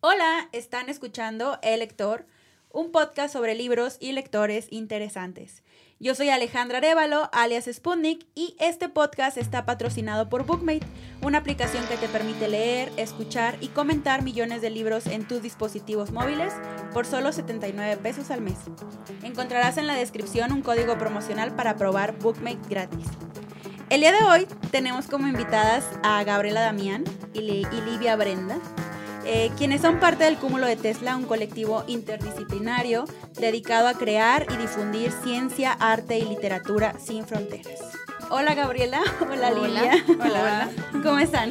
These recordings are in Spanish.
Hola, están escuchando El Lector, un podcast sobre libros y lectores interesantes. Yo soy Alejandra Arevalo, alias Sputnik, y este podcast está patrocinado por Bookmate, una aplicación que te permite leer, escuchar y comentar millones de libros en tus dispositivos móviles por solo 79 pesos al mes. Encontrarás en la descripción un código promocional para probar Bookmate gratis. El día de hoy tenemos como invitadas a Gabriela Damián y, Livia Brenda. Eh, quienes son parte del Cúmulo de Tesla, un colectivo interdisciplinario dedicado a crear y difundir ciencia, arte y literatura sin fronteras. Hola Gabriela, hola, Lilia. Hola. ¿Cómo están?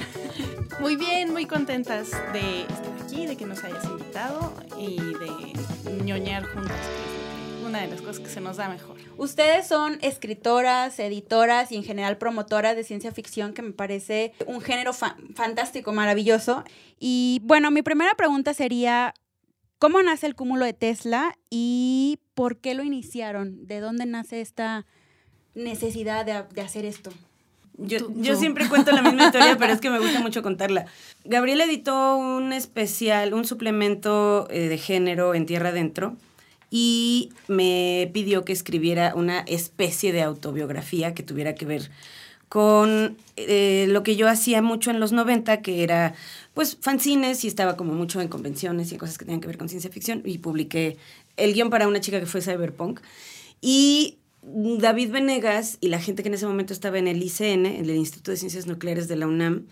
Muy bien, muy contentas de estar aquí, de que nos hayas invitado y de ñoñar juntas una de las cosas que se nos da mejor. Ustedes son escritoras, editoras y en general promotoras de ciencia ficción, que me parece un género fantástico, maravilloso. Y bueno, mi primera pregunta sería, ¿cómo nace el cúmulo de Tesla y por qué lo iniciaron? ¿De dónde nace esta necesidad de, hacer esto? Yo, yo, siempre cuento la misma historia, pero es que me gusta mucho contarla. Gabriel editó un especial, un suplemento eh, de género en Tierra Adentro, y me pidió que escribiera una especie de autobiografía que tuviera que ver con eh, lo que yo hacía mucho en los 90, que era pues fanzines y estaba como mucho en convenciones y cosas que tenían que ver con ciencia ficción y publiqué el guion para una chica que fue Cyberpunk. Y David Venegas y la gente que en ese momento estaba en el ICN, en el Instituto de Ciencias Nucleares de la UNAM,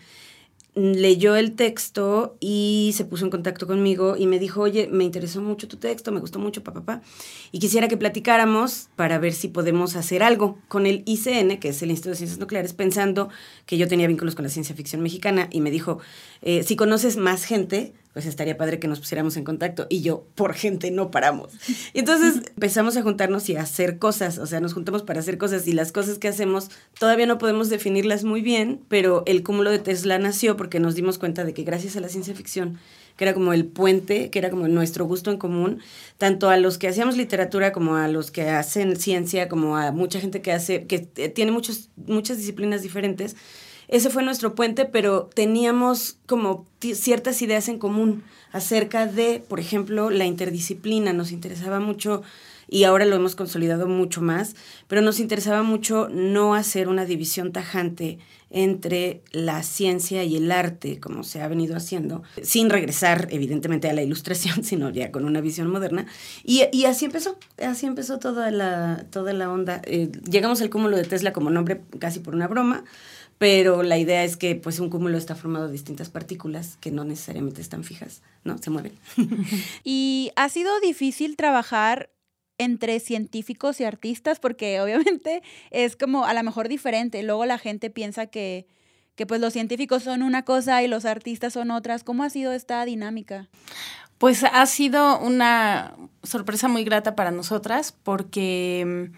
leyó el texto y se puso en contacto conmigo y me dijo, oye, me interesó mucho tu texto, me gustó mucho, papá, papá, y quisiera que platicáramos para ver si podemos hacer algo con el ICN, que es el Instituto de Ciencias Nucleares, pensando que yo tenía vínculos con la ciencia ficción mexicana y me dijo, eh, si conoces más gente, pues estaría padre que nos pusiéramos en contacto. Y yo, por gente, no paramos. Y entonces empezamos a juntarnos y a hacer cosas, o sea, nos juntamos para hacer cosas y las cosas que hacemos todavía no podemos definirlas muy bien, pero el cúmulo de Tesla nació porque nos dimos cuenta de que gracias a la ciencia ficción, que era como el puente, que era como nuestro gusto en común, tanto a los que hacíamos literatura como a los que hacen ciencia, como a mucha gente que hace, que tiene muchos, muchas disciplinas diferentes, ese fue nuestro puente, pero teníamos como ciertas ideas en común acerca de, por ejemplo, la interdisciplina. Nos interesaba mucho, y ahora lo hemos consolidado mucho más, pero nos interesaba mucho no hacer una división tajante entre la ciencia y el arte, como se ha venido haciendo, sin regresar evidentemente a la ilustración, sino ya con una visión moderna. Y, así empezó, así empezó toda la, toda la onda. Eh, llegamos al cúmulo de Tesla como nombre casi por una broma, pero la idea es que pues un cúmulo está formado de distintas partículas que no necesariamente están fijas, ¿no? Se mueven. y ha sido difícil trabajar entre científicos y artistas porque obviamente es como a lo mejor diferente. Luego la gente piensa que, que pues los científicos son una cosa y los artistas son otras. ¿Cómo ha sido esta dinámica? Pues ha sido una sorpresa muy grata para nosotras porque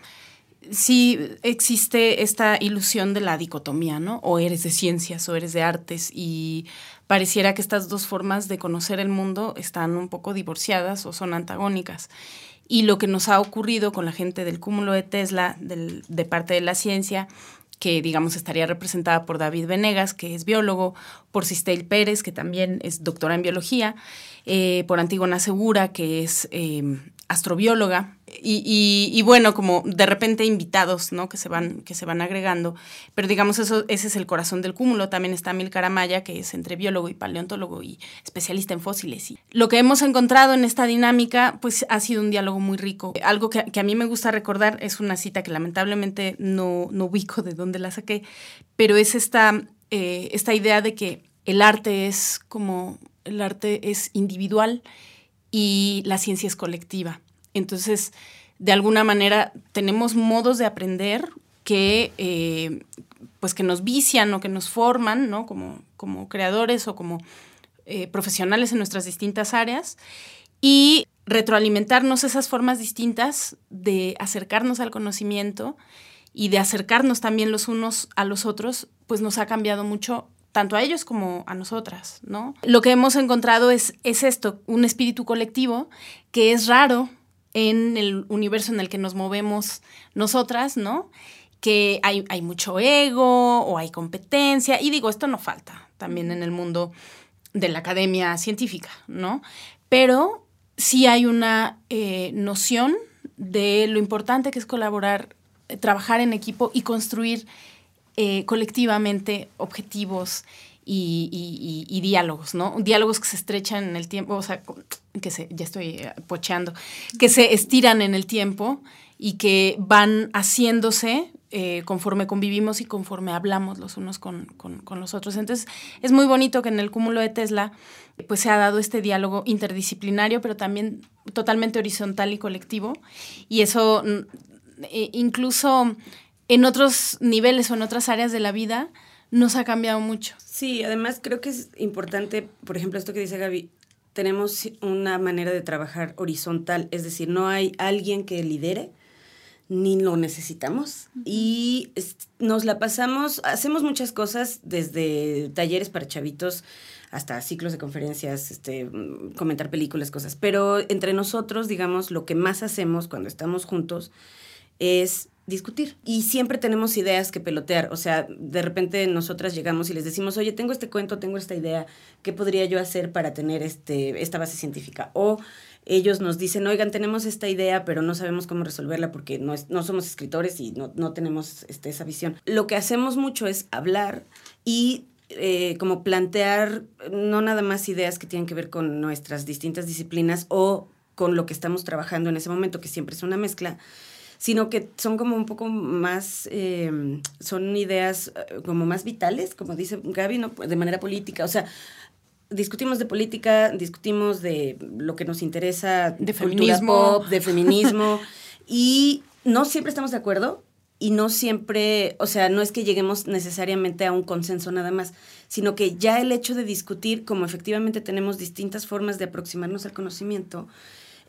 sí existe esta ilusión de la dicotomía, ¿no? O eres de ciencias o eres de artes y pareciera que estas dos formas de conocer el mundo están un poco divorciadas o son antagónicas. Y lo que nos ha ocurrido con la gente del cúmulo de Tesla, de parte de la ciencia, que digamos estaría representada por David Venegas, que es biólogo, por Sistel Pérez, que también es doctora en biología, eh, por Antígona Segura, que es eh, astrobióloga, y, bueno, como de repente invitados, ¿no? Que se van, que se van agregando. Pero digamos, eso, ese es el corazón del cúmulo. También está Milcar Amaya, que es entre biólogo y paleontólogo y especialista en fósiles. Y lo que hemos encontrado en esta dinámica, pues ha sido un diálogo muy rico. Algo que, a mí me gusta recordar es una cita que lamentablemente no, no ubico de dónde la saqué, pero es esta, eh, esta idea de que el arte es como, el arte es individual y la ciencia es colectiva. Entonces, de alguna manera, tenemos modos de aprender que, eh, pues que nos vician o que nos forman, ¿no? Como, como creadores o como eh, profesionales en nuestras distintas áreas. Y retroalimentarnos esas formas distintas de acercarnos al conocimiento y de acercarnos también los unos a los otros, pues nos ha cambiado mucho tanto a ellos como a nosotras, ¿no? Lo que hemos encontrado es, es esto, un espíritu colectivo que es raro en el universo en el que nos movemos nosotras, ¿no? Que hay, mucho ego o hay competencia. Y digo, esto no falta también en el mundo de la academia científica, ¿no? Pero sí hay una eh, noción de lo importante que es colaborar, eh, trabajar en equipo y construir eh, colectivamente objetivos y, diálogos, ¿no? Diálogos que se estrechan en el tiempo, o sea, que se, ya estoy pocheando, que se estiran en el tiempo y que van haciéndose eh, conforme convivimos y conforme hablamos los unos con, los otros. Entonces, es muy bonito que en el cúmulo de Tesla pues se ha dado este diálogo interdisciplinario, pero también totalmente horizontal y colectivo. Y eso mm, e incluso en otros niveles o en otras áreas de la vida nos ha cambiado mucho. Sí, además creo que es importante, por ejemplo, esto que dice Gaby, tenemos una manera de trabajar horizontal, es decir, no hay alguien que lidere, ni lo necesitamos. Y nos la pasamos, hacemos muchas cosas, desde talleres para chavitos hasta ciclos de conferencias, este, comentar películas, cosas. Pero entre nosotros, digamos, lo que más hacemos cuando estamos juntos es discutir. Y siempre tenemos ideas que pelotear. O sea, de repente nosotras llegamos y les decimos, oye, tengo este cuento, tengo esta idea, ¿qué podría yo hacer para tener este, esta base científica? O ellos nos dicen, oigan, tenemos esta idea, pero no sabemos cómo resolverla porque no, no somos escritores y no, no tenemos este, esa visión. Lo que hacemos mucho es hablar y eh, como plantear no nada más ideas que tienen que ver con nuestras distintas disciplinas o con lo que estamos trabajando en ese momento, que siempre es una mezcla, sino que son como un poco más, eh, son ideas eh, como más vitales, como dice Gaby, ¿no? de manera política. O sea, discutimos de política, discutimos de lo que nos interesa, de feminismo, de feminismo, y no siempre estamos de acuerdo y no siempre, o sea, no es que lleguemos necesariamente a un consenso nada más, sino que ya el hecho de discutir, como efectivamente tenemos distintas formas de aproximarnos al conocimiento,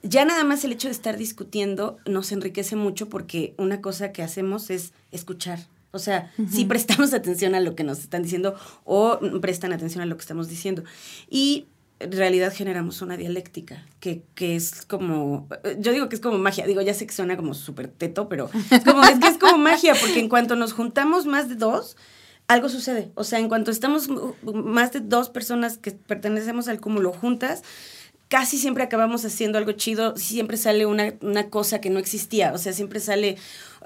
ya nada más el hecho de estar discutiendo nos enriquece mucho porque una cosa que hacemos es escuchar o sea, si prestamos atención a lo que nos están diciendo o prestan atención a lo que estamos diciendo. Y en realidad generamos una dialéctica que, que, es como, yo digo que es como magia, digo, ya sé que suena como súper teto, pero es, como, es que es como magia, porque en cuanto nos juntamos más de dos, algo sucede. O sea, en cuanto estamos más de dos personas que pertenecemos al cúmulo juntas, casi siempre acabamos haciendo algo chido, siempre sale una, una cosa que no existía, o sea, siempre sale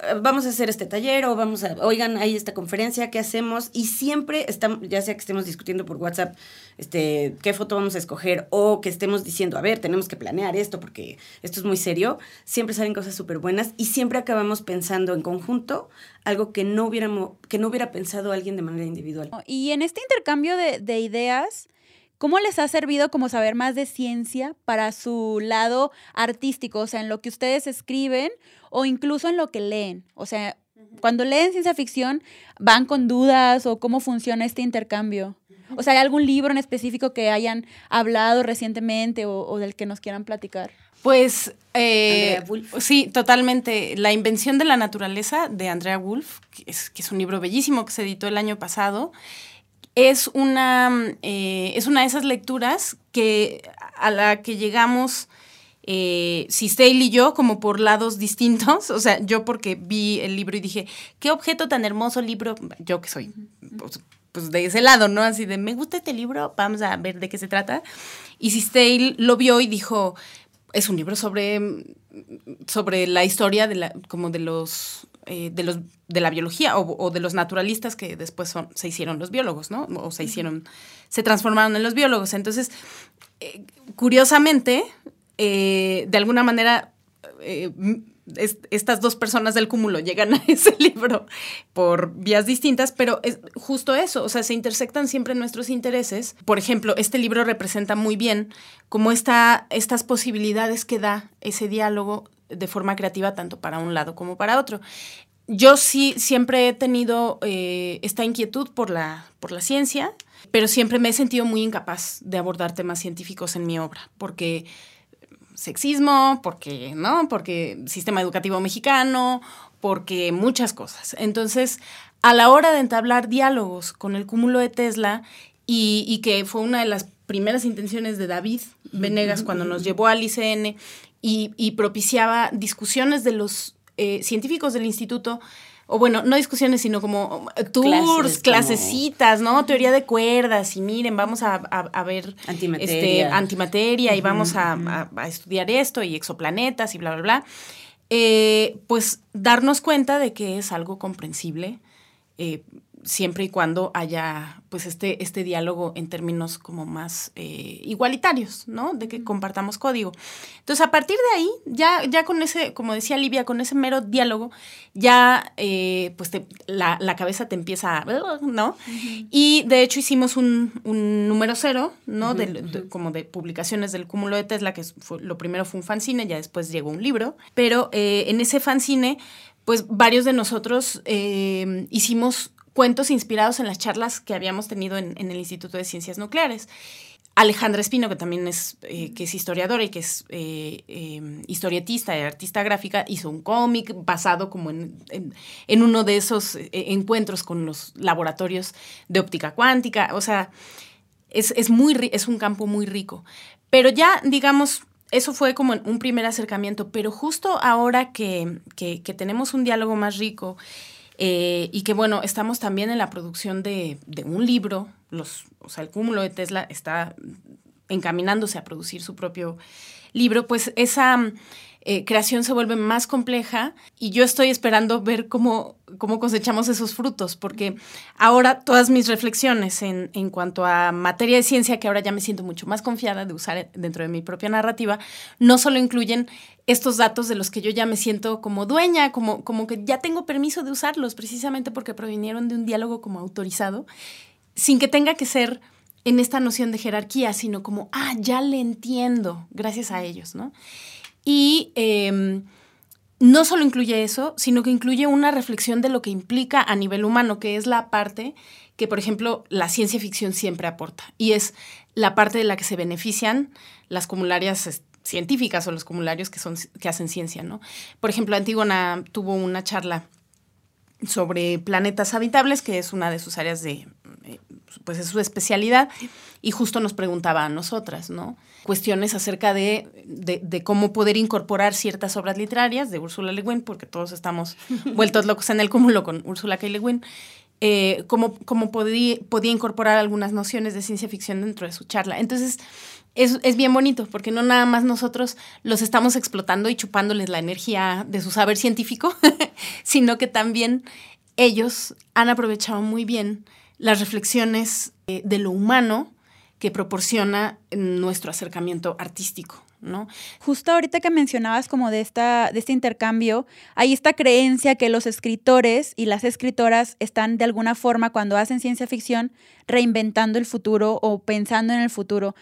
eh, vamos a hacer este taller o vamos a, oigan, hay esta conferencia, ¿qué hacemos? Y siempre estamos, ya sea que estemos discutiendo por WhatsApp, este, qué foto vamos a escoger o que estemos diciendo, a ver, tenemos que planear esto porque esto es muy serio, siempre salen cosas súper buenas y siempre acabamos pensando en conjunto algo que no hubiéramos, que no hubiera pensado alguien de manera individual. Y en este intercambio de, de ideas, ¿Cómo les ha servido como saber más de ciencia para su lado artístico? O sea, en lo que ustedes escriben o incluso en lo que leen. O sea, cuando leen ciencia ficción, ¿van con dudas o cómo funciona este intercambio? O sea, ¿hay algún libro en específico que hayan hablado recientemente o, del que nos quieran platicar? Pues eh, sí, totalmente. La invención de la naturaleza de Andrea Wolf, que es, que es un libro bellísimo que se editó el año pasado es una, eh, es una de esas lecturas que, a la que llegamos eh, y yo como por lados distintos. O sea, yo porque vi el libro y dije, qué objeto tan hermoso libro, yo que soy pues, pues, de ese lado, ¿no? Así de, me gusta este libro, vamos a ver de qué se trata. Y Sistey lo vio y dijo, es un libro sobre, sobre la historia de la, como de los eh, de, los, de la biología o, de los naturalistas que después son, se hicieron los biólogos, ¿no? O se hicieron, se transformaron en los biólogos. Entonces, eh, curiosamente, eh, de alguna manera, estas dos personas del cúmulo llegan a ese libro por vías distintas, pero es justo eso, o sea, se intersectan siempre nuestros intereses. Por ejemplo, este libro representa muy bien cómo está estas posibilidades que da ese diálogo de forma creativa tanto para un lado como para otro. Yo sí siempre he tenido eh, esta inquietud por la, por la ciencia, pero siempre me he sentido muy incapaz de abordar temas científicos en mi obra, porque sexismo, porque, ¿no? Porque sistema educativo mexicano, porque muchas cosas. Entonces, a la hora de entablar diálogos con el cúmulo de Tesla, y, y que fue una de las primeras intenciones de David Venegas cuando nos llevó al ICN y, propiciaba discusiones de los eh, científicos del instituto o bueno, no discusiones, sino como eh, tours, clasecitas, ¿no? Teoría de cuerdas y miren, vamos a, ver antimateria, este, antimateria y vamos a, estudiar esto y exoplanetas y bla, bla, bla. Eh, pues darnos cuenta de que es algo comprensible. Eh, siempre y cuando haya pues este, este diálogo en términos como más eh, igualitarios, ¿no? De que compartamos código. Entonces, a partir de ahí, ya, ya con ese, como decía Livia, con ese mero diálogo, ya eh, pues la, cabeza te empieza, ¿no? Y de hecho hicimos un, número cero, ¿no? como de publicaciones del cúmulo de Tesla, que fue, lo primero fue un fanzine, ya después llegó un libro, pero eh, en ese fanzine pues varios de nosotros hicimos cuentos inspirados en las charlas que habíamos tenido en, el Instituto de Ciencias Nucleares. Alejandra Espino, que también es, eh, que es historiadora y que es eh, em, historietista y artista gráfica, hizo un cómic basado como en, uno de esos eh, encuentros con los laboratorios de óptica cuántica. O sea, es, muy, es un campo muy rico. Pero ya, digamos, eso fue como un primer acercamiento, pero justo ahora que, que tenemos un diálogo más rico eh, y que bueno, estamos también en la producción de, un libro, los, o sea, el cúmulo de Tesla está encaminándose a producir su propio libro, pues esa eh, creación se vuelve más compleja y yo estoy esperando ver cómo, cómo cosechamos esos frutos, porque ahora todas mis reflexiones en, en, cuanto a materia de ciencia, que ahora ya me siento mucho más confiada de usar dentro de mi propia narrativa, no solo incluyen estos datos de los que yo ya me siento como dueña, como, como que ya tengo permiso de usarlos, precisamente porque provinieron de un diálogo como autorizado, sin que tenga que ser en esta noción de jerarquía, sino como, ah, ya le entiendo, gracias a ellos, ¿no? Y em, no solo incluye eso, sino que incluye una reflexión de lo que implica a nivel humano, que es la parte que, por ejemplo, la ciencia ficción siempre aporta. Y es la parte de la que se benefician las comunarias científicas o los comunarios que, son, que hacen ciencia, ¿no? Por ejemplo, Antígona tuvo una charla sobre planetas habitables, que es una de sus áreas de, eh, pues es su especialidad, y justo nos preguntaba a nosotras, ¿no? Cuestiones acerca de, de, cómo poder incorporar ciertas obras literarias de Úrsula Le Guin, porque todos estamos vueltos locos en el cúmulo con Úrsula K. Le Guin, eh, cómo, cómo podía, podía incorporar algunas nociones de ciencia ficción dentro de su charla. Entonces, es, es, bien bonito, porque no nada más nosotros los estamos explotando y chupándoles la energía de su saber científico, sino que también ellos han aprovechado muy bien las reflexiones eh, de lo humano que proporciona nuestro acercamiento artístico. ¿No? Justo ahorita que mencionabas como de, esta, de este intercambio, hay esta creencia que los escritores y las escritoras están de alguna forma cuando hacen ciencia ficción reinventando el futuro o pensando en el futuro.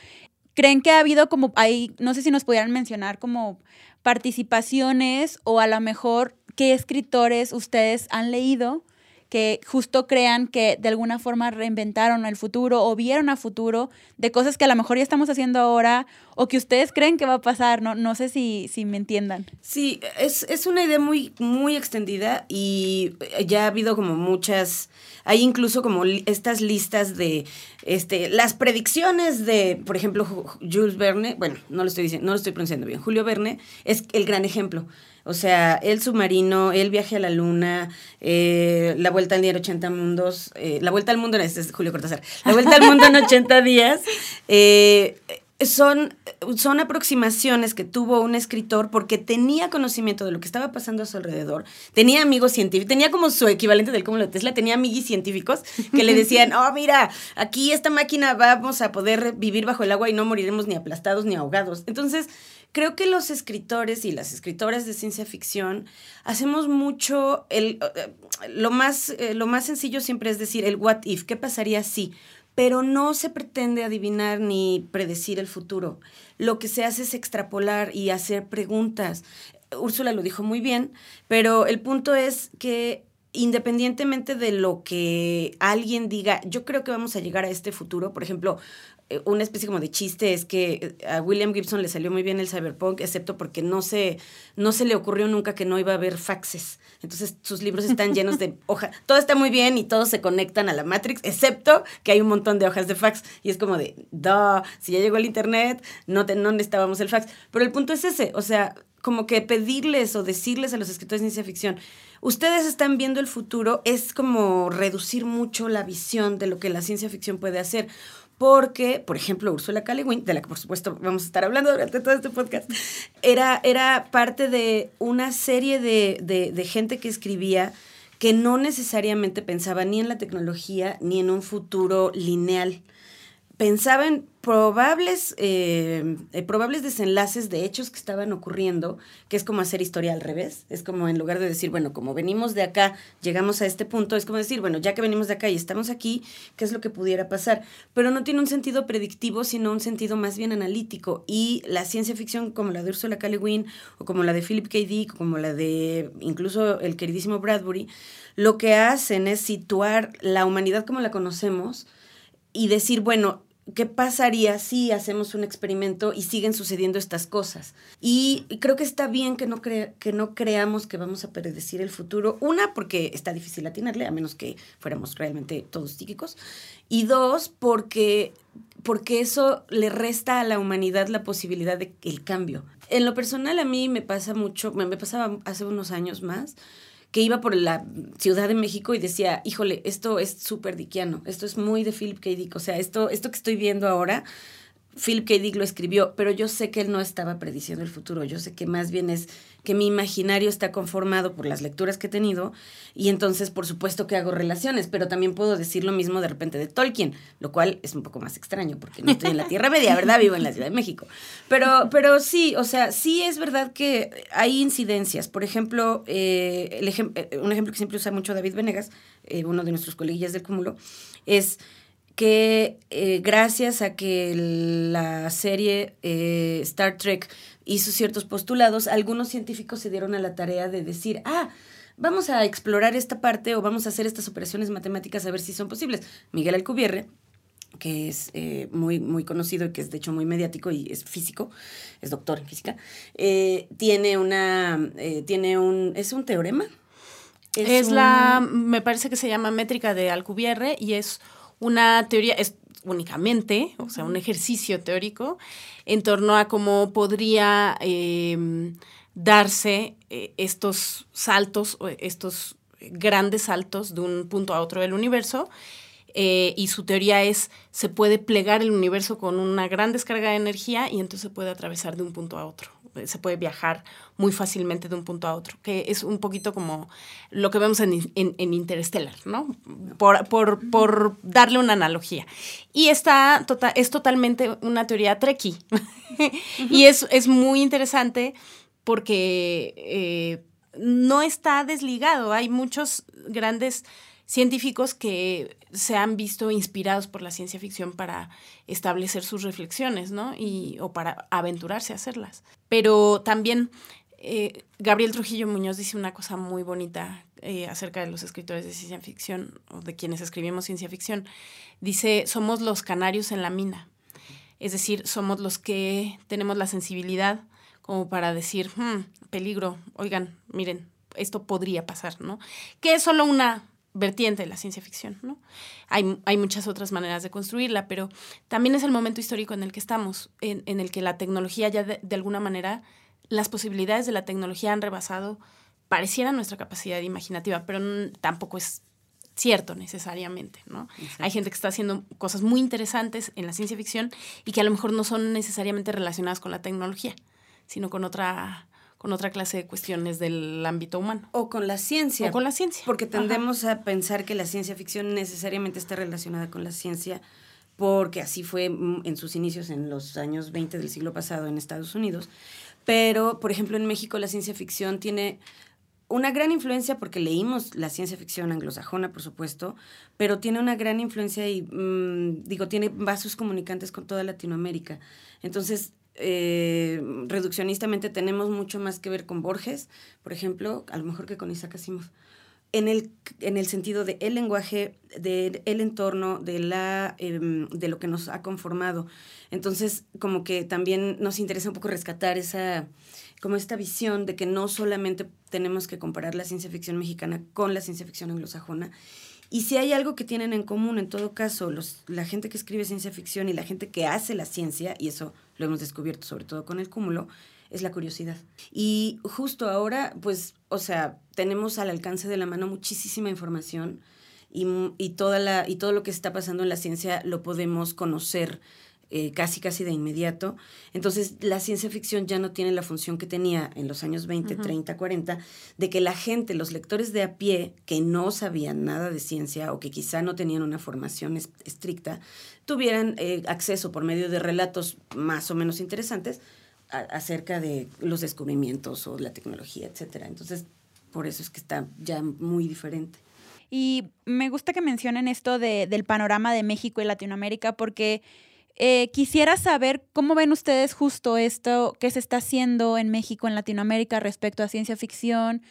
¿Creen que ha habido como, hay, no sé si nos pudieran mencionar como participaciones o a lo mejor qué escritores ustedes han leído que justo crean que de alguna forma reinventaron el futuro o vieron a futuro de cosas que a lo mejor ya estamos haciendo ahora o que ustedes creen que va a pasar, no, no sé si, si me entiendan. Sí, es, es una idea muy, muy extendida y ya ha habido como muchas, hay incluso como estas listas de este, las predicciones de, por ejemplo, Jules Verne, bueno, no lo estoy diciendo, no lo estoy pronunciando bien, Julio Verne es el gran ejemplo. O sea, el submarino, el viaje a la luna, eh, la vuelta al día en 80 mundos, eh, la vuelta al mundo, este es Julio Cortázar, la vuelta al mundo en 80 días, eh, son, son aproximaciones que tuvo un escritor porque tenía conocimiento de lo que estaba pasando a su alrededor, tenía amigos científicos, tenía como su equivalente del cúmulo de Tesla, tenía amigos científicos que le decían, oh, mira, aquí esta máquina vamos a poder vivir bajo el agua y no moriremos ni aplastados ni ahogados. Entonces, creo que los escritores y las escritoras de ciencia ficción hacemos mucho, el, eh, lo, más, eh, lo más sencillo siempre es decir el what if, ¿qué pasaría si? Pero no se pretende adivinar ni predecir el futuro. Lo que se hace es extrapolar y hacer preguntas. Úrsula lo dijo muy bien, pero el punto es que independientemente de lo que alguien diga, yo creo que vamos a llegar a este futuro. Por ejemplo, una especie como de chiste es que eh, a William Gibson le salió muy bien el cyberpunk, excepto porque no se, no se le ocurrió nunca que no iba a haber faxes. Entonces sus libros están llenos de hojas. Todo está muy bien y todos se conectan a la Matrix, excepto que hay un montón de hojas de fax. Y es como de, duh, si ya llegó el Internet, no, te, no necesitábamos el fax. Pero el punto es ese, o sea, como que pedirles o decirles a los escritores de ciencia ficción, ustedes están viendo el futuro, es como reducir mucho la visión de lo que la ciencia ficción puede hacer porque, por ejemplo, Ursula K. De la que por supuesto vamos a estar hablando durante todo este podcast, era, era parte de una serie de, de, de gente que escribía que no necesariamente pensaba ni en la tecnología ni en un futuro lineal pensaba en probables, eh, eh, probables desenlaces de hechos que estaban ocurriendo, que es como hacer historia al revés. Es como en lugar de decir, bueno, como venimos de acá, llegamos a este punto, es como decir, bueno, ya que venimos de acá y estamos aquí, ¿qué es lo que pudiera pasar? Pero no tiene un sentido predictivo, sino un sentido más bien analítico. Y la ciencia ficción, como la de Ursula K. Le Guin, o como la de Philip K. Dick, o como la de incluso el queridísimo Bradbury, lo que hacen es situar la humanidad como la conocemos y decir, bueno, ¿qué pasaría si hacemos un experimento y siguen sucediendo estas cosas? Y creo que está bien que no, que no creamos que vamos a predecir el futuro. Una, porque está difícil atinarle, a menos que fuéramos realmente todos psíquicos. Y dos, porque, porque eso le resta a la humanidad la posibilidad de el cambio. En lo personal a mí me pasa mucho, me pasaba hace unos años más, que iba por la Ciudad de México y decía, híjole, esto es súper diquiano, esto es muy de Philip K. Dick, o sea, esto, esto que estoy viendo ahora Philip K. Dick lo escribió, pero yo sé que él no estaba prediciendo el futuro, yo sé que más bien es que mi imaginario está conformado por las lecturas que he tenido y entonces por supuesto que hago relaciones, pero también puedo decir lo mismo de repente de Tolkien, lo cual es un poco más extraño porque no estoy en la Tierra Media, ¿verdad? Vivo en la Ciudad de México. Pero, pero sí, o sea, sí es verdad que hay incidencias. Por ejemplo, eh, eh, un ejemplo que siempre usa mucho David Venegas, eh, uno de nuestros coleguillas del cúmulo, es que eh, gracias a que la serie eh, Star Trek hizo ciertos postulados, algunos científicos se dieron a la tarea de decir, ah, vamos a explorar esta parte o vamos a hacer estas operaciones matemáticas a ver si son posibles. Miguel Alcubierre, que es eh, muy, muy conocido y que es de hecho muy mediático y es físico, es doctor en física, tiene una, tiene un, es un teorema. Es, la, me parece que se llama métrica de Alcubierre y es una teoría, es únicamente, o sea, un ejercicio teórico en torno a cómo podría em, darse eh, estos saltos, estos grandes saltos de un punto a otro del universo. Eh, y su teoría es, se puede plegar el universo con una gran descarga de energía y entonces se puede atravesar de un punto a otro se puede viajar muy fácilmente de un punto a otro, que es un poquito como lo que vemos en, en, Interstellar, ¿no? Por, por, por, darle una analogía. Y está tota, es totalmente una teoría treki. y es, es, muy interesante porque eh, no está desligado. Hay muchos grandes científicos que se han visto inspirados por la ciencia ficción para establecer sus reflexiones, ¿no? Y, o para aventurarse a hacerlas. Pero también eh, Gabriel Trujillo Muñoz dice una cosa muy bonita eh, acerca de los escritores de ciencia ficción o de quienes escribimos ciencia ficción. Dice, somos los canarios en la mina. Es decir, somos los que tenemos la sensibilidad como para decir, hmm, peligro, oigan, miren, esto podría pasar, ¿no? Que es solo una vertiente de la ciencia ficción, ¿no? Hay, hay, muchas otras maneras de construirla, pero también es el momento histórico en el que estamos, en, en el que la tecnología ya de, de, alguna manera, las posibilidades de la tecnología han rebasado, pareciera nuestra capacidad imaginativa, pero tampoco es cierto necesariamente, ¿no? Hay gente que está haciendo cosas muy interesantes en la ciencia ficción y que a lo mejor no son necesariamente relacionadas con la tecnología, sino con otra con otra clase de cuestiones del ámbito humano. O con la ciencia. O con la ciencia. Porque tendemos a pensar que la ciencia ficción necesariamente está relacionada con la ciencia, porque así fue mm, en sus inicios en los años 20 del siglo pasado en Estados Unidos. Pero, por ejemplo, en México la ciencia ficción tiene una gran influencia porque leímos la ciencia ficción anglosajona, por supuesto, pero tiene una gran influencia y, mm, digo, tiene vasos comunicantes con toda Latinoamérica. Entonces, eh, reduccionistamente tenemos mucho más que ver con Borges, por ejemplo, a lo mejor que con Isaac Asimov. en el, en el sentido de el lenguaje, del el entorno, de, la, em, de lo que nos ha conformado. Entonces, como que también nos interesa un poco rescatar esa, como esta visión de que no solamente tenemos que comparar la ciencia ficción mexicana con la ciencia ficción anglosajona. Y si hay algo que tienen en común, en todo caso, los, la gente que escribe ciencia ficción y la gente que hace la ciencia, y eso lo hemos descubierto sobre todo con el cúmulo, es la curiosidad. Y justo ahora, pues, o sea, tenemos al alcance de la mano muchísima información y, y, toda la, y todo lo que está pasando en la ciencia lo podemos conocer eh, casi casi de inmediato. Entonces, la ciencia ficción ya no tiene la función que tenía en los años 20, 30, 40, de que la gente, los lectores de a pie, que no sabían nada de ciencia o que quizá no tenían una formación estricta, tuvieran eh, acceso por medio de relatos más o menos interesantes acerca de los descubrimientos o la tecnología, etcétera. Entonces, por eso es que está ya muy diferente. Y me gusta que mencionen esto de, del panorama de México y Latinoamérica porque eh, quisiera saber cómo ven ustedes justo esto que se está haciendo en México, en Latinoamérica respecto a ciencia ficción,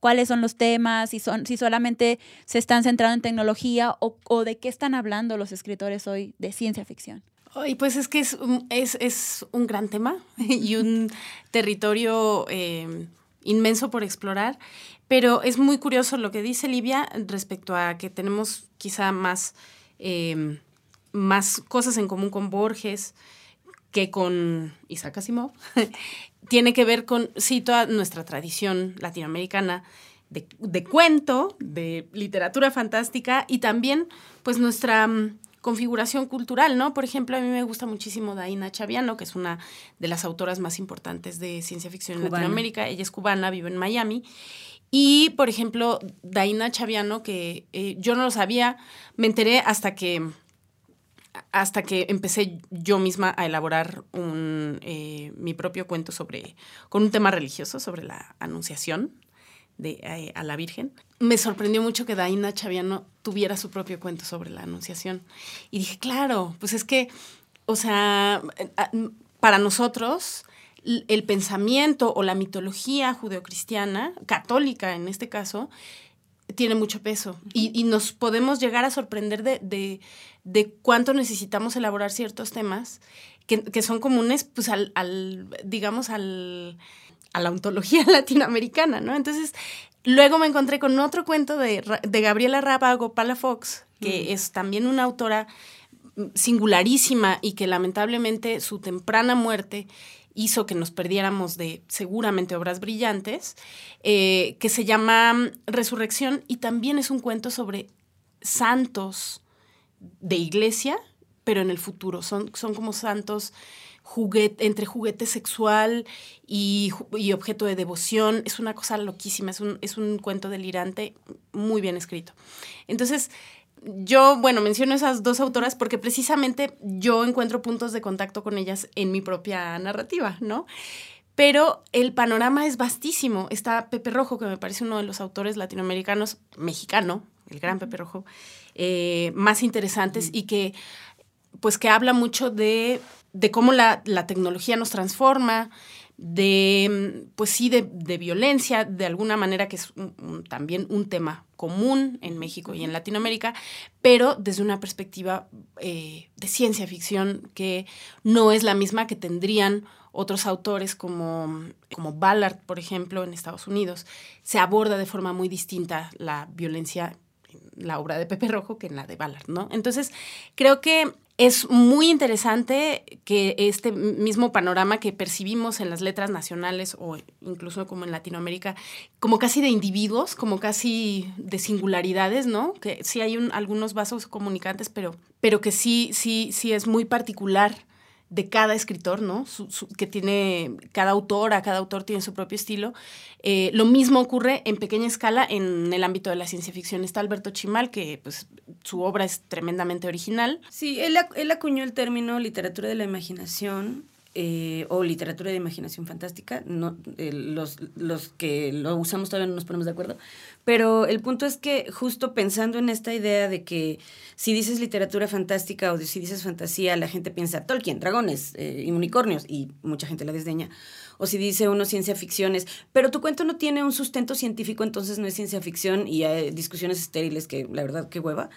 cuáles son los temas, si, son, si solamente se están centrando en tecnología o, o de qué están hablando los escritores hoy de ciencia ficción. Y pues es que es, es, es un gran tema y un territorio eh, inmenso por explorar, pero es muy curioso lo que dice Livia respecto a que tenemos quizá más, eh, más cosas en común con Borges que con Isaac Asimov. Tiene que ver con, sí, toda nuestra tradición latinoamericana de, de cuento, de literatura fantástica y también pues nuestra configuración cultural, ¿no? Por ejemplo, a mí me gusta muchísimo Daina Chaviano, que es una de las autoras más importantes de ciencia ficción en Latinoamérica. Ella es cubana, vive en Miami. Y, por ejemplo, Daina Chaviano, que eh, yo no lo sabía, me enteré hasta que hasta que empecé yo misma a elaborar un, eh, mi propio cuento sobre, con un tema religioso, sobre la anunciación de, eh, a la Virgen. Me sorprendió mucho que Daina Chaviano tuviera su propio cuento sobre la Anunciación. Y dije, claro, pues es que, o sea, para nosotros el pensamiento o la mitología judeocristiana, católica en este caso, tiene mucho peso y, nos podemos llegar a sorprender de, de, cuánto necesitamos elaborar ciertos temas que, que son comunes, pues, al, al digamos, al, a la ontología latinoamericana, ¿no? Entonces, luego me encontré con otro cuento de, de Gabriela Rábago Palafox, que mm. es también una autora singularísima y que lamentablemente su temprana muerte hizo que nos perdiéramos de seguramente obras brillantes, eh, que se llama Resurrección y también es un cuento sobre santos de iglesia, pero en el futuro. Son, son como santos juguete, entre juguete sexual y, objeto de devoción. Es una cosa loquísima, es un, es un cuento delirante, muy bien escrito. Entonces, yo, bueno, menciono esas dos autoras porque precisamente yo encuentro puntos de contacto con ellas en mi propia narrativa, ¿no? Pero el panorama es vastísimo. Está Pepe Rojo, que me parece uno de los autores latinoamericanos, mexicano, el gran Pepe Rojo, eh, más interesantes y que, pues, que habla mucho de de cómo la, tecnología nos transforma, de, pues sí, de, violencia, de alguna manera que es también un tema común en México y en Latinoamérica, pero desde una perspectiva eh, de ciencia ficción que no es la misma que tendrían otros autores como, como Ballard, por ejemplo, en Estados Unidos. Se aborda de forma muy distinta la violencia en la obra de Pepe Rojo que en la de Ballard, ¿no? Entonces, creo que es muy interesante que este mismo panorama que percibimos en las letras nacionales o incluso como en Latinoamérica, como casi de individuos, como casi de singularidades, ¿no? Que sí hay algunos vasos comunicantes, pero, pero que sí, sí, sí es muy particular de cada escritor, ¿no? que tiene, cada autora, cada autor tiene su propio estilo. Eh, lo mismo ocurre en pequeña escala en el ámbito de la ciencia ficción. Está Alberto Chimal, que pues su obra es tremendamente original. Sí, él, él acuñó el término literatura de la imaginación eh, o literatura de imaginación fantástica, no, eh, los, los que lo usamos todavía no nos ponemos de acuerdo, pero el punto es que justo pensando en esta idea de que si dices literatura fantástica o si dices fantasía, la gente piensa Tolkien, dragones eh, y unicornios, y mucha gente la desdeña, o si dice uno ciencia ficción es, pero tu cuento no tiene un sustento científico, entonces no es ciencia ficción y hay discusiones estériles que la verdad qué hueva.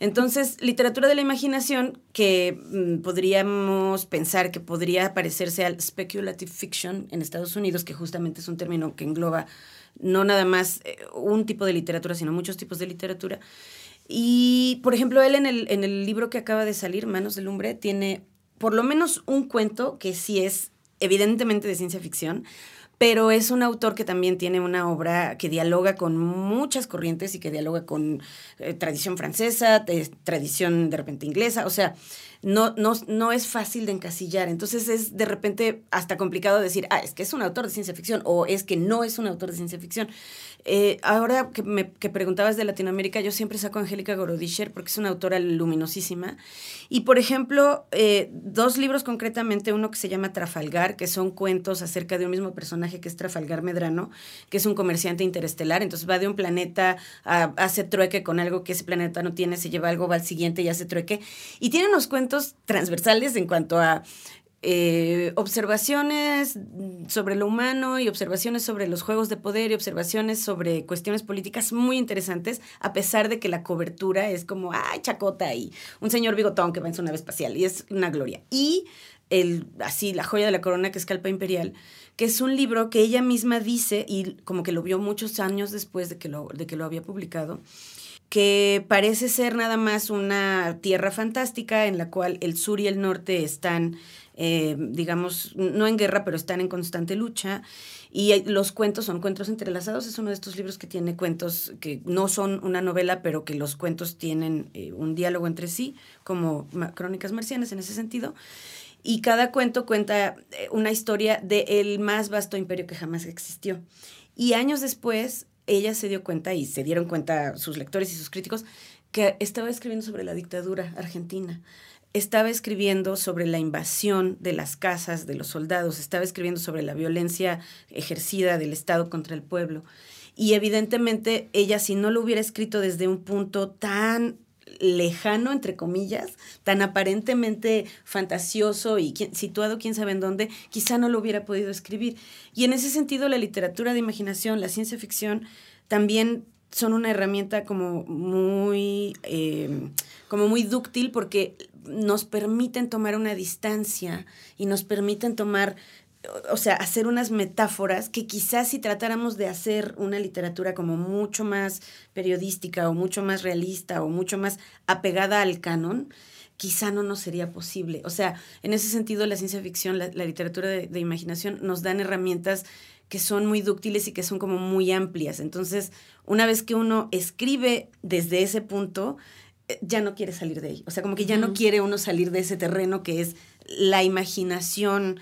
Entonces, literatura de la imaginación, que mm, podríamos pensar que podría parecerse al speculative fiction en Estados Unidos, que justamente es un término que engloba no nada más eh, un tipo de literatura, sino muchos tipos de literatura. Y, por ejemplo, él en el, en el libro que acaba de salir, Manos del Lumbre, tiene por lo menos un cuento que sí es evidentemente de ciencia ficción, pero es un autor que también tiene una obra que dialoga con muchas corrientes y que dialoga con eh, tradición francesa, tradición de repente inglesa, o sea, no, no, no es fácil de encasillar. Entonces es de repente hasta complicado decir, ah, es que es un autor de ciencia ficción o es que no es un autor de ciencia ficción. Eh, ahora que me que preguntabas de Latinoamérica, yo siempre saco a Angélica Gorodischer porque es una autora luminosísima. Y por ejemplo, eh, dos libros concretamente, uno que se llama Trafalgar, que son cuentos acerca de un mismo personaje que es Trafalgar Medrano, que es un comerciante interestelar. Entonces va de un planeta, hace trueque con algo que ese planeta no tiene, se lleva algo, va al siguiente y hace trueque. Y tiene unos cuentos transversales en cuanto a eh, observaciones sobre lo humano y observaciones sobre los juegos de poder y observaciones sobre cuestiones políticas muy interesantes, a pesar de que la cobertura es como, ay, chacota y un señor bigotón que va en su nave espacial y es una gloria. Y el, así, la joya de la corona que es Calpa Imperial, que es un libro que ella misma dice y como que lo vio muchos años después de que lo, de que lo había publicado, que parece ser nada más una tierra fantástica en la cual el sur y el norte están, eh, digamos, no en guerra, pero están en constante lucha. Y los cuentos son cuentos entrelazados. Es uno de estos libros que tiene cuentos que no son una novela, pero que los cuentos tienen eh, un diálogo entre sí, como Crónicas Marcianas en ese sentido. Y cada cuento cuenta eh, una historia del más vasto imperio que jamás existió. Y años después, ella se dio cuenta y se dieron cuenta sus lectores y sus críticos que estaba escribiendo sobre la dictadura argentina, estaba escribiendo sobre la invasión de las casas de los soldados, estaba escribiendo sobre la violencia ejercida del Estado contra el pueblo. Y evidentemente ella, si no lo hubiera escrito desde un punto tan lejano, entre comillas, tan aparentemente fantasioso y situado quién sabe en dónde, quizá no lo hubiera podido escribir. Y en ese sentido, la literatura de imaginación, la ciencia ficción, también son una herramienta como muy, em, como muy dúctil porque nos permiten tomar una distancia y nos permiten tomar o sea, hacer unas metáforas que quizás si tratáramos de hacer una literatura como mucho más periodística o mucho más realista o mucho más apegada al canon, quizá no nos sería posible. O sea, en ese sentido la ciencia ficción, la, literatura de, imaginación nos dan herramientas que son muy dúctiles y que son como muy amplias. Entonces, una vez que uno escribe desde ese punto, eh, ya no quiere salir de ahí. O sea, como que ya no quiere uno salir de ese terreno que es la imaginación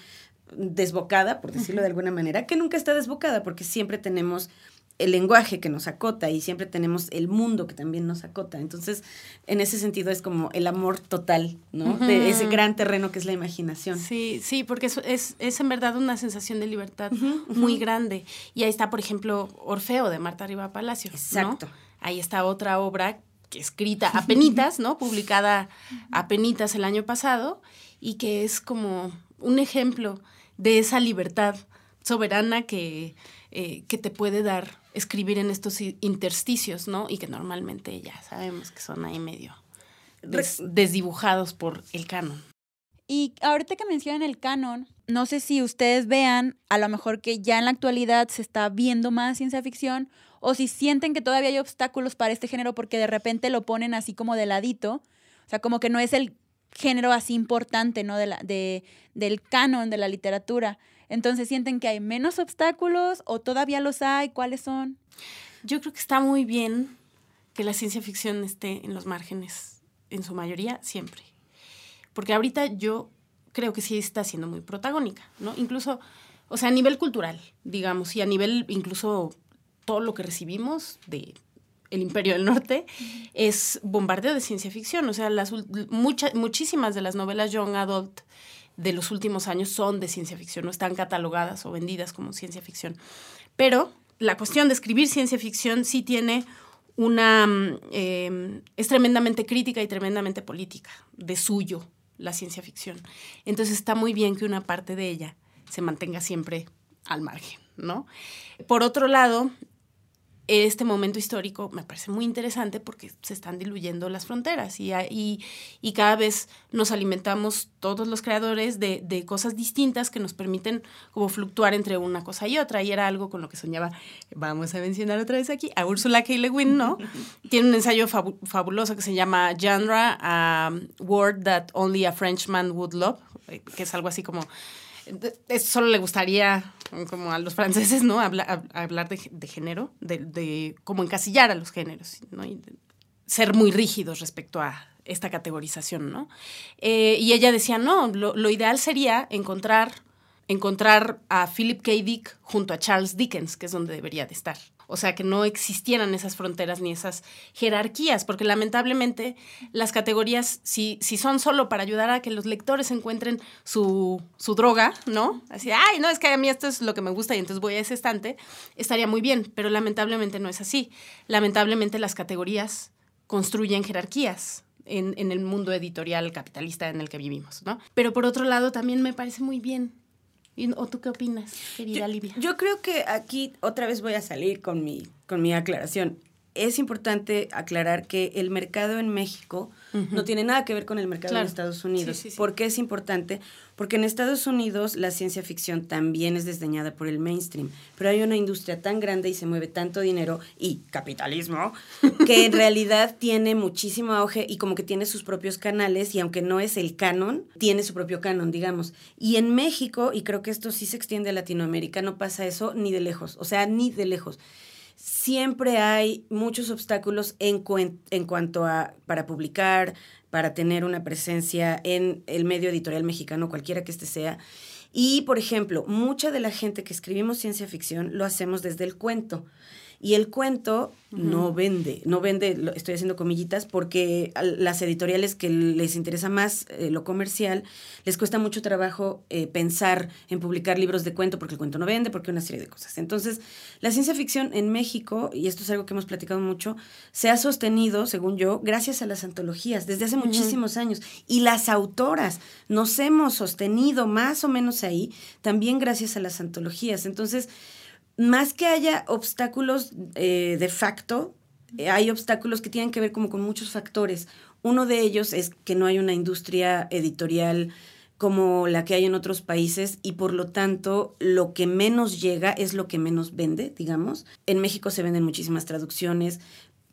desbocada, por decirlo de alguna manera, que nunca está desbocada, porque siempre tenemos el lenguaje que nos acota y siempre tenemos el mundo que también nos acota. Entonces, en ese sentido es como el amor total, ¿no? De ese gran terreno que es la imaginación. Sí, sí, porque es, es, es en verdad una sensación de libertad muy grande. Y ahí está, por ejemplo, Orfeo de Marta Riva Palacio. Exacto. Ahí está otra obra que escrita a penitas, ¿no? Publicada a penitas el año pasado y que es como un ejemplo de esa libertad soberana que, eh, que te puede dar escribir en estos intersticios, ¿no? Y que normalmente ya sabemos que son ahí medio desdibujados por el canon. Y ahorita que mencionan el canon, no sé si ustedes vean a lo mejor que ya en la actualidad se está viendo más ciencia ficción o si sienten que todavía hay obstáculos para este género porque de repente lo ponen así como de ladito. O sea, como que no es el género así importante, ¿no? De la, de, del canon de la literatura. Entonces, ¿sienten que hay menos obstáculos o todavía los hay? ¿Cuáles son? Yo creo que está muy bien que la ciencia ficción esté en los márgenes, en su mayoría, siempre. Porque ahorita yo creo que sí está siendo muy protagónica, ¿no? Incluso, o sea, a nivel cultural, digamos, y a nivel incluso todo lo que recibimos de el Imperio del Norte, es bombardeo de ciencia ficción. O sea, las muchísimas de las novelas young adult de los últimos años son de ciencia ficción, no están catalogadas o vendidas como ciencia ficción. Pero la cuestión de escribir ciencia ficción sí tiene una... Mm, em, es tremendamente crítica y tremendamente política, de suyo, la ciencia ficción. Entonces está muy bien que una parte de ella se mantenga siempre al margen, ¿no? Por otro lado, este momento histórico me parece muy interesante porque se están diluyendo las fronteras y, y, cada vez nos alimentamos todos los creadores de, de, cosas distintas que nos permiten como fluctuar entre una cosa y otra. Y era algo con lo que soñaba, vamos a mencionar otra vez aquí, a Ursula K. Le Guin, ¿no? Tiene un ensayo fabuloso que se llama Genre, a Word That Only a Frenchman Would Love, que es algo así como eso solo le gustaría como a los franceses, ¿no? Hablar, hablar de, género, de, de cómo encasillar a los géneros, ¿no? Y ser muy rígidos respecto a esta categorización, ¿no? Eh, y ella decía, no, lo, lo, ideal sería encontrar, encontrar a Philip K. Dick junto a Charles Dickens, que es donde debería de estar o sea, que no existieran esas fronteras ni esas jerarquías, porque lamentablemente las categorías, si, son solo para ayudar a que los lectores encuentren su, su droga, ¿no? Así, ay, no, es que a mí esto es lo que me gusta y entonces voy a ese estante, estaría muy bien, pero lamentablemente no es así. Lamentablemente las categorías construyen jerarquías. En, en el mundo editorial capitalista en el que vivimos, ¿no? Pero por otro lado, también me parece muy bien ¿O tú qué opinas, querida yo, Livia? Yo creo que aquí otra vez voy a salir con mi, con mi aclaración. Es importante aclarar que el mercado en México no tiene nada que ver con el mercado en Estados Unidos. ¿Por qué es importante? Porque en Estados Unidos la ciencia ficción también es desdeñada por el mainstream, pero hay una industria tan grande y se mueve tanto dinero y capitalismo que en realidad tiene muchísimo auge y como que tiene sus propios canales y aunque no es el canon, tiene su propio canon, digamos. Y en México, y creo que esto sí se extiende a Latinoamérica, no pasa eso ni de lejos, o sea, ni de lejos siempre hay muchos obstáculos en, en cuanto a para publicar, para tener una presencia en el medio editorial mexicano, cualquiera que este sea. Y, por ejemplo, mucha de la gente que escribimos ciencia ficción lo hacemos desde el cuento. Y el cuento no vende, no vende, lo, estoy haciendo comillitas, porque a las editoriales que les interesa más eh, lo comercial, les cuesta mucho trabajo eh, pensar en publicar libros de cuento porque el cuento no vende, porque una serie de cosas. Entonces, la ciencia ficción en México, y esto es algo que hemos platicado mucho, se ha sostenido, según yo, gracias a las antologías, desde hace muchísimos años. Y las autoras nos hemos sostenido más o menos ahí, también gracias a las antologías. Entonces, más que haya obstáculos eh, de facto, eh, hay obstáculos que tienen que ver como con muchos factores. Uno de ellos es que no hay una industria editorial como la que hay en otros países y por lo tanto lo que menos llega es lo que menos vende, digamos. En México se venden muchísimas traducciones,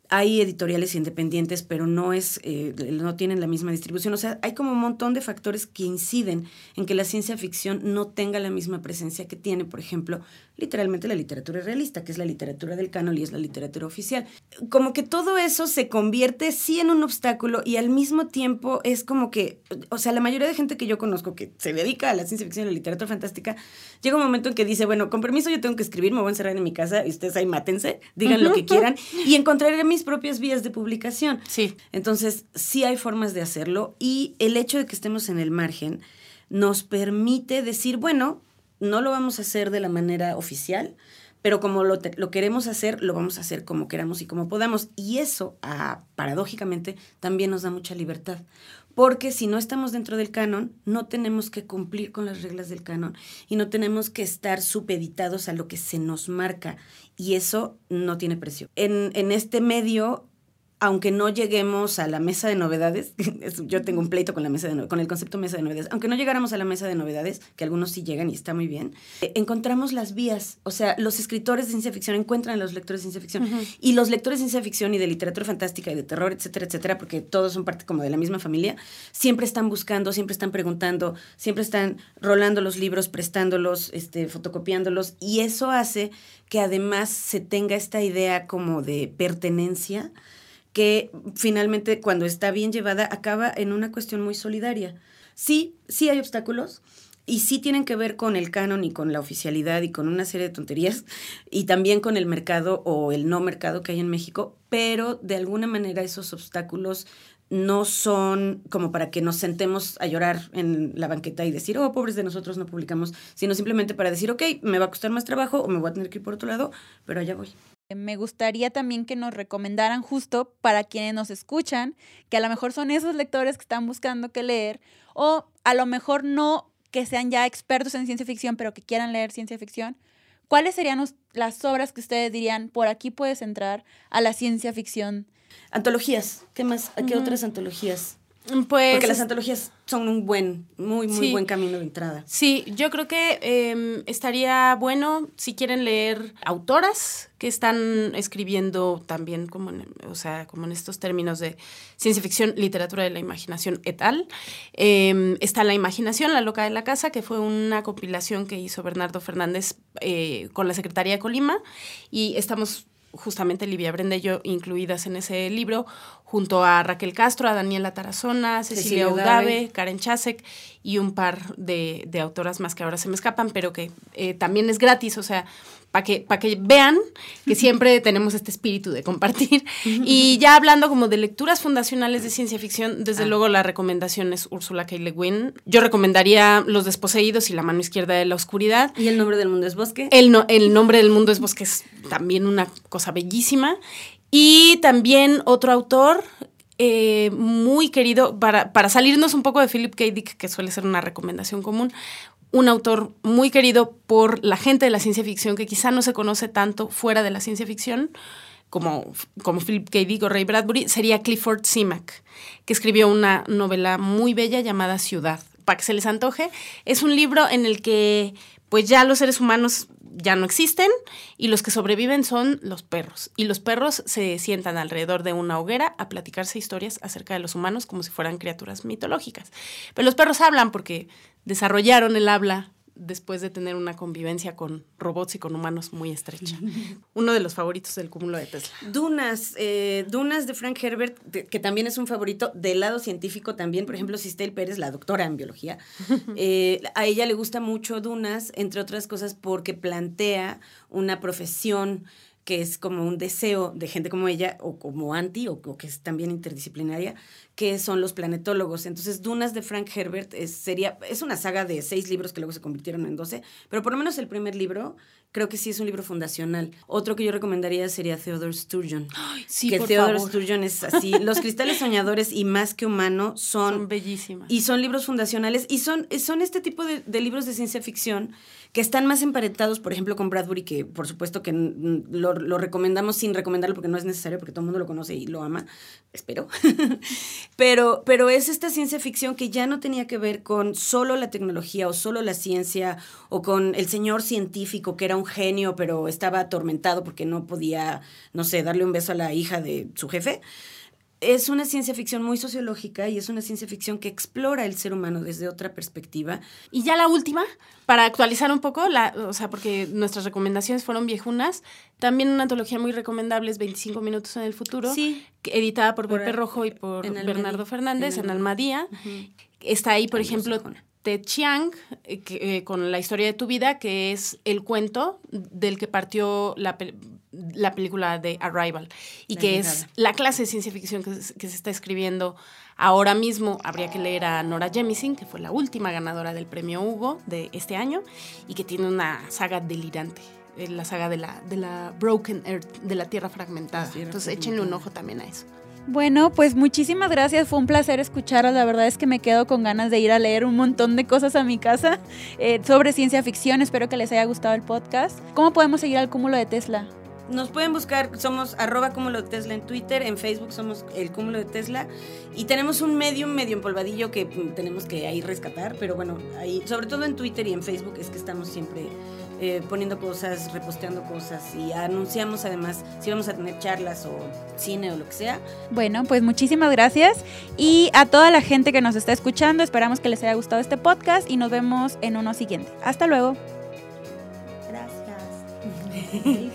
hay editoriales independientes, pero no es, eh, no tienen la misma distribución. O sea, hay como un montón de factores que inciden en que la ciencia ficción no tenga la misma presencia que tiene, por ejemplo, literalmente la literatura realista, que es la literatura del canon y es la literatura oficial. Como que todo eso se convierte sí en un obstáculo y al mismo tiempo es como que, o sea, la mayoría de gente que yo conozco que se dedica a la ciencia ficción y la literatura fantástica, llega un momento en que dice, bueno, con permiso yo tengo que escribir, me voy a encerrar en mi casa y ustedes ahí mátense, digan lo que quieran y encontraré mis propias vías de publicación. Sí. Entonces, sí hay formas de hacerlo y el hecho de que estemos en el margen nos permite decir, bueno, no lo vamos a hacer de la manera oficial, pero como lo, queremos hacer, lo vamos a hacer como queramos y como podamos. Y eso, ah, paradójicamente, también nos da mucha libertad. Porque si no estamos dentro del canon, no tenemos que cumplir con las reglas del canon y no tenemos que estar supeditados a lo que se nos marca. Y eso no tiene precio. En, en este medio aunque no lleguemos a la mesa de novedades, yo tengo un pleito con la mesa de con el concepto mesa de novedades, aunque no llegáramos a la mesa de novedades, que algunos sí llegan y está muy bien, eh, encontramos las vías, o sea, los escritores de ciencia ficción encuentran a los lectores de ciencia ficción. Y los lectores de ciencia ficción y de literatura fantástica y de terror, etcétera, etcétera, porque todos son parte como de la misma familia, siempre están buscando, siempre están preguntando, siempre están rolando los libros, prestándolos, este, fotocopiándolos y eso hace que además se tenga esta idea como de pertenencia que finalmente cuando está bien llevada acaba en una cuestión muy solidaria. Sí, sí hay obstáculos y sí tienen que ver con el canon y con la oficialidad y con una serie de tonterías y también con el mercado o el no mercado que hay en México, pero de alguna manera esos obstáculos no son como para que nos sentemos a llorar en la banqueta y decir, oh, pobres de nosotros no publicamos, sino simplemente para decir, ok, me va a costar más trabajo o me voy a tener que ir por otro lado, pero allá voy. Me gustaría también que nos recomendaran justo para quienes nos escuchan, que a lo mejor son esos lectores que están buscando qué leer, o a lo mejor no que sean ya expertos en ciencia ficción, pero que quieran leer ciencia ficción. ¿Cuáles serían las obras que ustedes dirían, por aquí puedes entrar a la ciencia ficción Antologías. ¿Qué más? ¿A qué otras antologías? Pues, Porque las antologías son un buen, muy, muy buen camino de entrada. Sí, yo creo que em, estaría bueno si quieren leer autoras que están escribiendo también como en, o sea, como en estos términos de ciencia ficción, literatura de la imaginación et al. Em, está La Imaginación, La Loca de la Casa, que fue una compilación que hizo Bernardo Fernández eh, con la Secretaría de Colima y estamos justamente Livia Brenda y yo incluidas en ese libro, junto a Raquel Castro, a Daniela Tarazona, Cecilia, Udave, Karen Chasek y un par de, de, autoras más que ahora se me escapan, pero que eh, también es gratis, o sea, para que, para que vean que siempre tenemos este espíritu de compartir. Y ya hablando como de lecturas fundacionales de ciencia ficción, desde ah. luego la recomendación es Úrsula K. Le Guin. Yo recomendaría Los Desposeídos y La mano izquierda de la oscuridad. ¿Y El nombre del mundo es bosque? El, no, el nombre del mundo es bosque es también una cosa bellísima. Y también otro autor eh, muy querido, para, para, salirnos un poco de Philip K. Dick, que suele ser una recomendación común, un autor muy querido por la gente de la ciencia ficción que quizá no se conoce tanto fuera de la ciencia ficción, como, como Philip K. Dick o Ray Bradbury, sería Clifford Simac, que escribió una novela muy bella llamada Ciudad. Para que se les antoje, es un libro en el que pues ya los seres humanos ya no existen y los que sobreviven son los perros. Y los perros se sientan alrededor de una hoguera a platicarse historias acerca de los humanos como si fueran criaturas mitológicas. Pero los perros hablan porque desarrollaron el habla después de tener una convivencia con robots y con humanos muy estrecha. Uno de los favoritos del cúmulo de Tesla. Dunas, eh, Dunas de Frank Herbert, que también es un favorito del lado científico también. Por ejemplo, Sistel Pérez, la doctora en biología, eh, a ella le gusta mucho Dunas, entre otras cosas porque plantea una profesión que es como un deseo de gente como ella, o como anti, o, que es también interdisciplinaria, que son los planetólogos. Entonces, Dunas de Frank Herbert es, sería, es una saga de seis libros que luego se convirtieron en doce, pero por lo menos el primer libro creo que sí es un libro fundacional. Otro que yo recomendaría sería Theodore Sturgeon. sí, que Theodore Sturgeon es así. Los cristales soñadores y más que humano son... Son bellísimas. Y son libros fundacionales y son, son este tipo de, de libros de ciencia ficción que están más emparentados, por ejemplo, con Bradbury, que por supuesto que lo, recomendamos sin recomendarlo porque no es necesario, porque todo el mundo lo conoce y lo ama, espero. pero, pero es esta ciencia ficción que ya no tenía que ver con solo la tecnología o solo la ciencia o con el señor científico que era un genio, pero estaba atormentado porque no podía, no sé, darle un beso a la hija de su jefe es una ciencia ficción muy sociológica y es una ciencia ficción que explora el ser humano desde otra perspectiva. Y ya la última, para actualizar un poco, la, o sea, porque nuestras recomendaciones fueron viejunas, también una antología muy recomendable es 25 minutos en el futuro, sí. editada por, Pepe Rojo y por Bernardo Fernández en, Almadía. Está ahí, por ejemplo, Ted Chiang, eh, eh, con la historia de tu vida, que es el cuento del que partió la, la película de Arrival y que es la clase de ciencia ficción que, se está escribiendo ahora mismo. Habría que leer a Nora Jemisin, que fue la última ganadora del premio Hugo de este año y que tiene una saga delirante. Eh, la saga de la, de la Broken Earth, de la Tierra fragmentada. Entonces échenle un ojo también a eso. Bueno, pues muchísimas gracias, fue un placer escucharlas, la verdad es que me quedo con ganas de ir a leer un montón de cosas a mi casa eh, sobre ciencia ficción, espero que les haya gustado el podcast. ¿Cómo podemos seguir al cúmulo de Tesla? Nos pueden buscar, somos arroba cúmulo de Tesla en Twitter, en Facebook somos el cúmulo de Tesla y tenemos un medio, medio empolvadillo que mm, tenemos que ahí rescatar, pero bueno, ahí, sobre todo en Twitter y en Facebook es que estamos siempre eh, poniendo cosas, reposteando cosas y anunciamos además si vamos a tener charlas o cine o lo que sea. Bueno, pues muchísimas gracias y a toda la gente que nos está escuchando, esperamos que les haya gustado este podcast y nos vemos en uno siguiente. Hasta luego. Gracias.